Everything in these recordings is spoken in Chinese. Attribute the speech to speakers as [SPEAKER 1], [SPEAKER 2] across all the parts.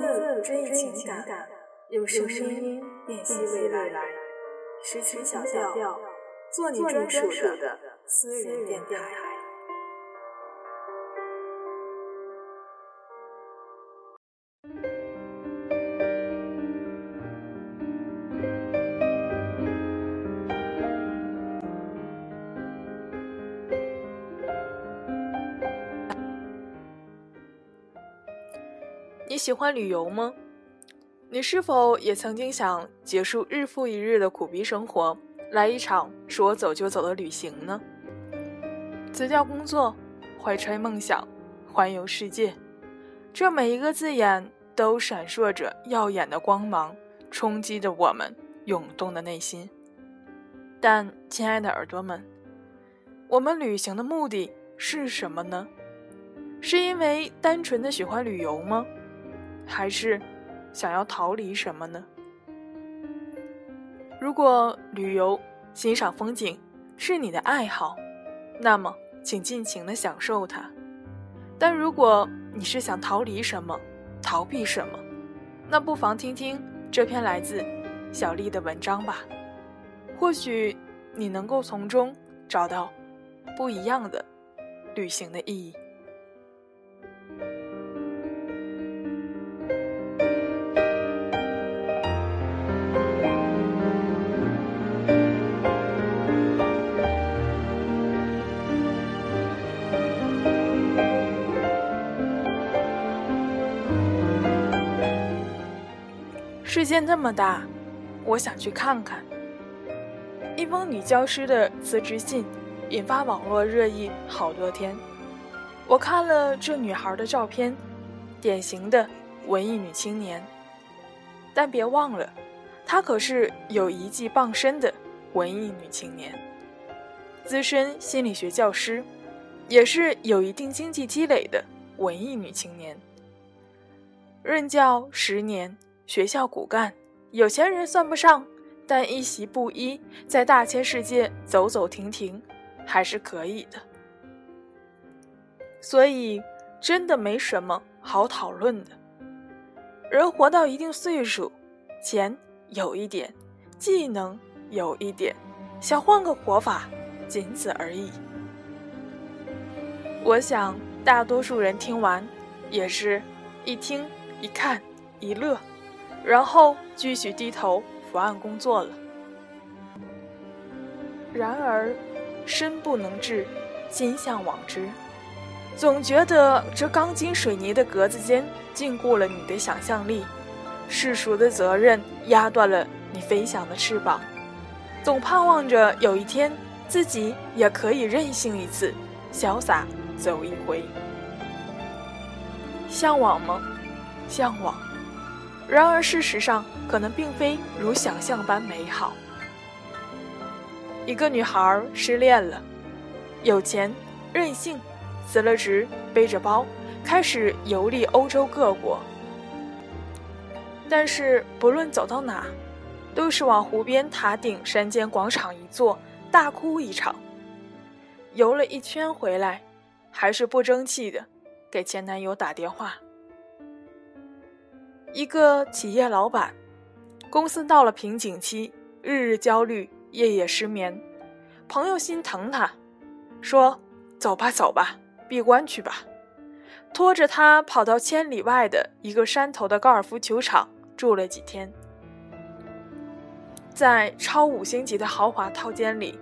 [SPEAKER 1] 字追忆情感，用声音辨析未来。时情小调，做你专属的私人电台。
[SPEAKER 2] 你喜欢旅游吗？你是否也曾经想结束日复一日的苦逼生活，来一场说走就走的旅行呢？辞掉工作，怀揣梦想，环游世界，这每一个字眼都闪烁着耀眼的光芒，冲击着我们涌动的内心。但，亲爱的耳朵们，我们旅行的目的是什么呢？是因为单纯的喜欢旅游吗？还是想要逃离什么呢？如果旅游、欣赏风景是你的爱好，那么请尽情的享受它。但如果你是想逃离什么、逃避什么，那不妨听听这篇来自小丽的文章吧。或许你能够从中找到不一样的旅行的意义。世界那么大，我想去看看。一封女教师的辞职信引发网络热议好多天。我看了这女孩的照片，典型的文艺女青年。但别忘了，她可是有一技傍身的文艺女青年，资深心理学教师，也是有一定经济积累的文艺女青年。任教十年。学校骨干，有钱人算不上，但一袭布衣在大千世界走走停停，还是可以的。所以，真的没什么好讨论的。人活到一定岁数，钱有一点，技能有一点，想换个活法，仅此而已。我想，大多数人听完，也是一听一看一乐。然后继续低头伏案工作了。然而，身不能至，心向往之，总觉得这钢筋水泥的格子间禁锢了你的想象力，世俗的责任压断了你飞翔的翅膀，总盼望着有一天自己也可以任性一次，潇洒走一回。向往吗？向往。然而，事实上可能并非如想象般美好。一个女孩失恋了，有钱、任性，辞了职，背着包开始游历欧洲各国。但是，不论走到哪，都是往湖边塔顶山间广场一坐，大哭一场。游了一圈回来，还是不争气的，给前男友打电话。一个企业老板，公司到了瓶颈期，日日焦虑，夜夜失眠。朋友心疼他，说：“走吧，走吧，闭关去吧。”拖着他跑到千里外的一个山头的高尔夫球场住了几天。在超五星级的豪华套间里，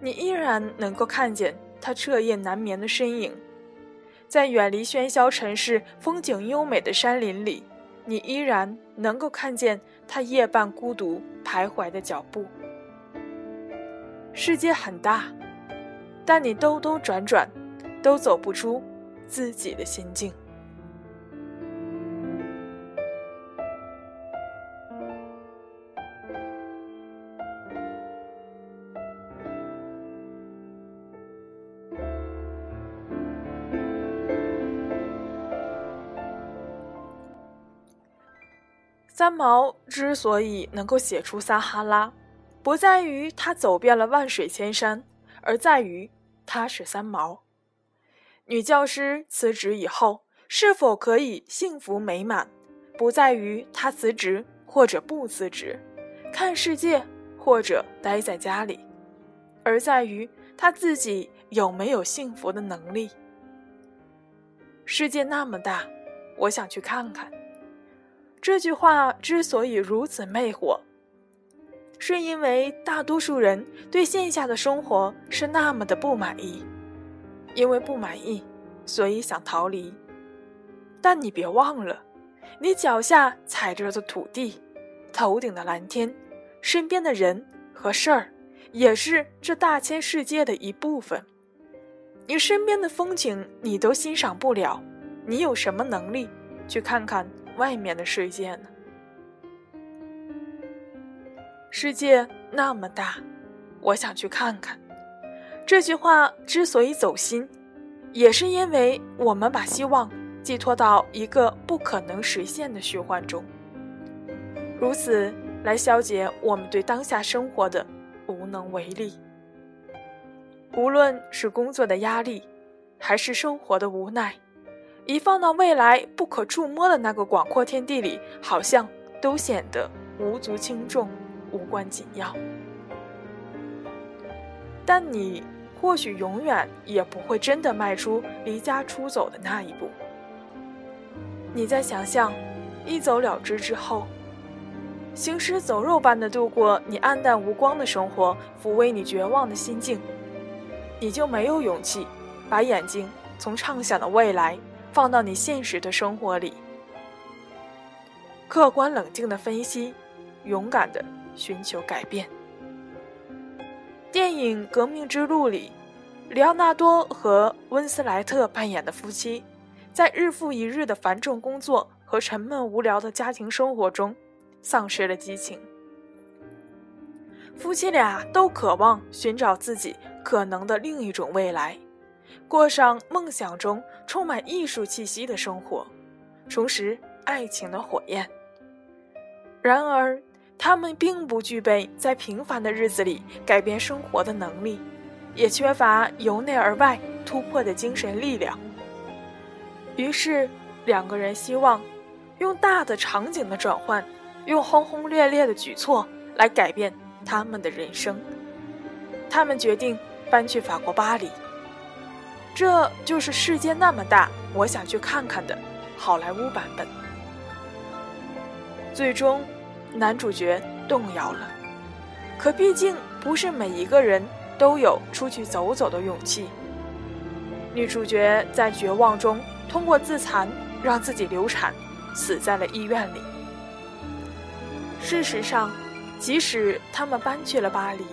[SPEAKER 2] 你依然能够看见他彻夜难眠的身影。在远离喧嚣城市、风景优美的山林里。你依然能够看见他夜半孤独徘徊的脚步。世界很大，但你兜兜转转，都走不出自己的心境。三毛之所以能够写出《撒哈拉》，不在于他走遍了万水千山，而在于他是三毛。女教师辞职以后，是否可以幸福美满，不在于他辞职或者不辞职，看世界或者待在家里，而在于他自己有没有幸福的能力。世界那么大，我想去看看。这句话之所以如此魅惑，是因为大多数人对线下的生活是那么的不满意，因为不满意，所以想逃离。但你别忘了。你脚下踩着的土地，头顶的蓝天，身边的人和事儿，也是这大千世界的一部分。你身边的风景你都欣赏不了，你有什么能力去看看外面的世界呢？世界那么大，我想去看看。这句话之所以走心，也是因为我们把希望。寄托到一个不可能实现的虚幻中，如此来消解我们对当下生活的无能为力。无论是工作的压力，还是生活的无奈，一放到未来不可触摸的那个广阔天地里，好像都显得无足轻重、无关紧要。但你或许永远也不会真的迈出离家出走的那一步。你在想象一走了之之后，行尸走肉般的度过你黯淡无光的生活，抚慰你绝望的心境，你就没有勇气把眼睛从畅想的未来放到你现实的生活里，客观冷静的分析，勇敢的寻求改变。电影《革命之路》里，里奥纳多和温斯莱特扮演的夫妻。在日复一日的繁重工作和沉闷无聊的家庭生活中，丧失了激情。夫妻俩都渴望寻找自己可能的另一种未来，过上梦想中充满艺术气息的生活，重拾爱情的火焰。然而，他们并不具备在平凡的日子里改变生活的能力，也缺乏由内而外突破的精神力量。于是，两个人希望用大的场景的转换，用轰轰烈烈的举措来改变他们的人生。他们决定搬去法国巴黎。这就是世界那么大，我想去看看的好莱坞版本。最终，男主角动摇了。可毕竟不是每一个人都有出去走走的勇气。女主角在绝望中。通过自残让自己流产，死在了医院里。事实上，即使他们搬去了巴黎，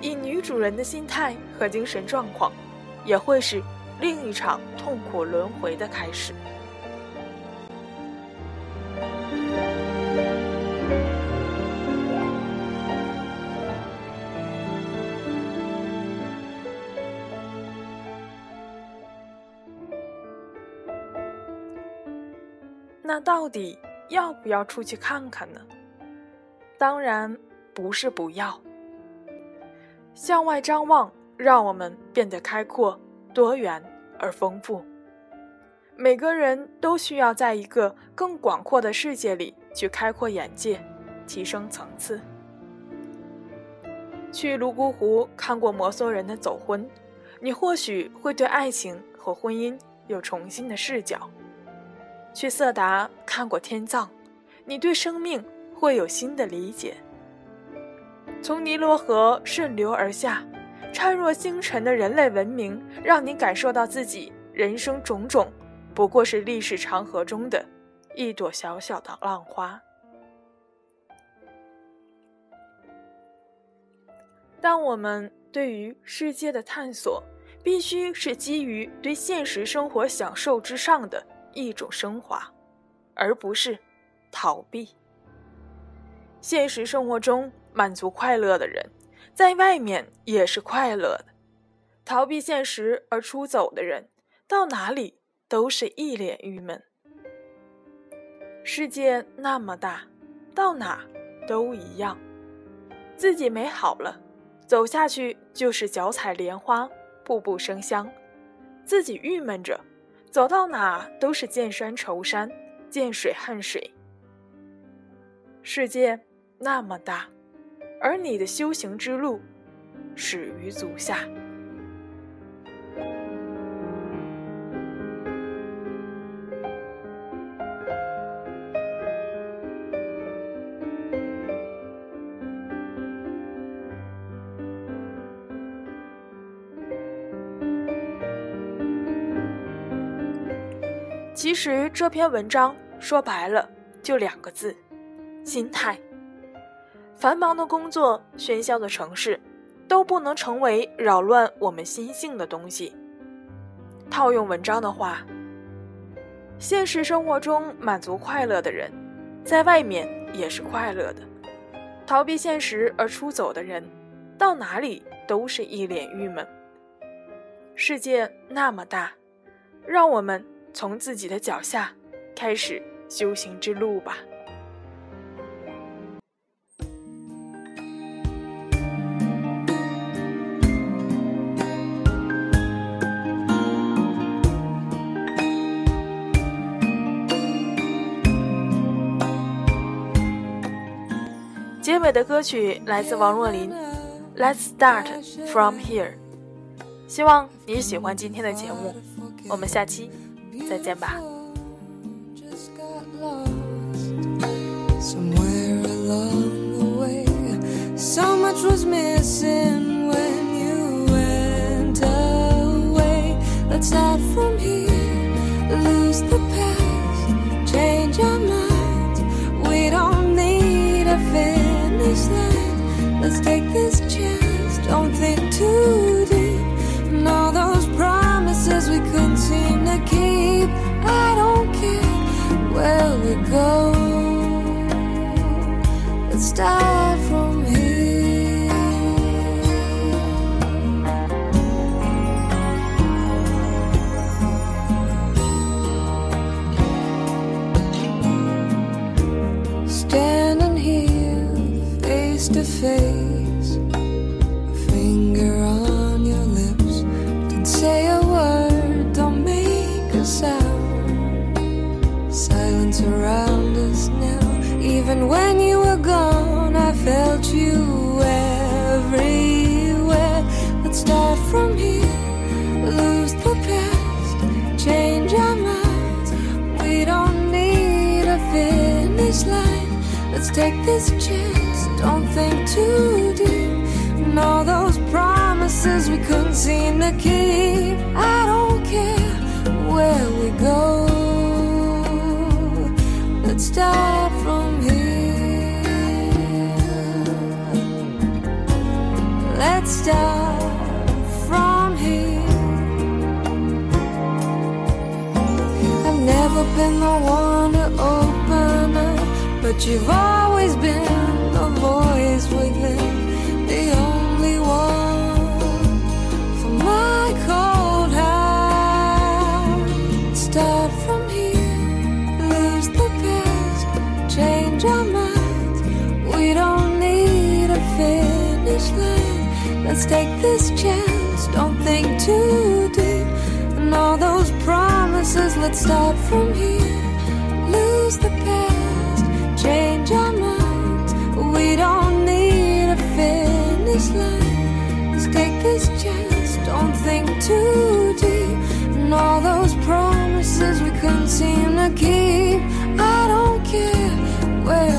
[SPEAKER 2] 以女主人的心态和精神状况，也会是另一场痛苦轮回的开始。那到底要不要出去看看呢？当然不是不要。向外张望，让我们变得开阔、多元而丰富。每个人都需要在一个更广阔的世界里去开阔眼界，提升层次。去泸沽湖看过摩梭人的走婚，你或许会对爱情和婚姻有重新的视角。去色达看过天葬，你对生命会有新的理解。从尼罗河顺流而下，灿若星辰的人类文明，让你感受到自己人生种种不过是历史长河中的一朵小小的浪花。当我们对于世界的探索，必须是基于对现实生活享受之上的。一种升华，而不是逃避。现实生活中满足快乐的人，在外面也是快乐的；逃避现实而出走的人，到哪里都是一脸郁闷。世界那么大，到哪都一样。自己美好了，走下去就是脚踩莲花，步步生香；自己郁闷着。走到哪都是见山愁山，见水恨水，
[SPEAKER 3] 世界那么大，而你的修行之路始于足下。其实这篇文章说白了就两个字：心态。繁忙的工作、喧嚣的城市，都不能成为扰乱我们心性的东西。套用文章的话，现实生活中满足快乐的人，在外面也是快乐的；逃避现实而出走的人，到哪里都是一脸郁闷。世界那么大，让我们。从自己的脚下开始修行之路吧。尾的歌曲来自王若琳，《Let's Start From Here》。希望你喜欢今天的节目，我们下期。再见吧。Let's start from here, Let's take this chance, don't think too deep. And all those promises we couldn't seem to keep I don't care where we go. To face, a finger on your lips, don't say a word, don't make a sound Silence around us now. Even when you were gone, I felt you everywhere. Let's start from here, lose the past, change our minds. We don't need a finish line. Let's take this chance, don't think too deep. And all those promises we couldn't seem to keep. I don't care where we go. Let's start from here. Let's start from here. I've never been the one to open up, but you've always been the only one for my cold heart. Start from here. Lose the past, change our minds. We don't need a finish line. Let's take this chance, don't think too deep. And all those promises, let's start from here. Too deep. And all those promises we couldn't seem to keep. I don't care where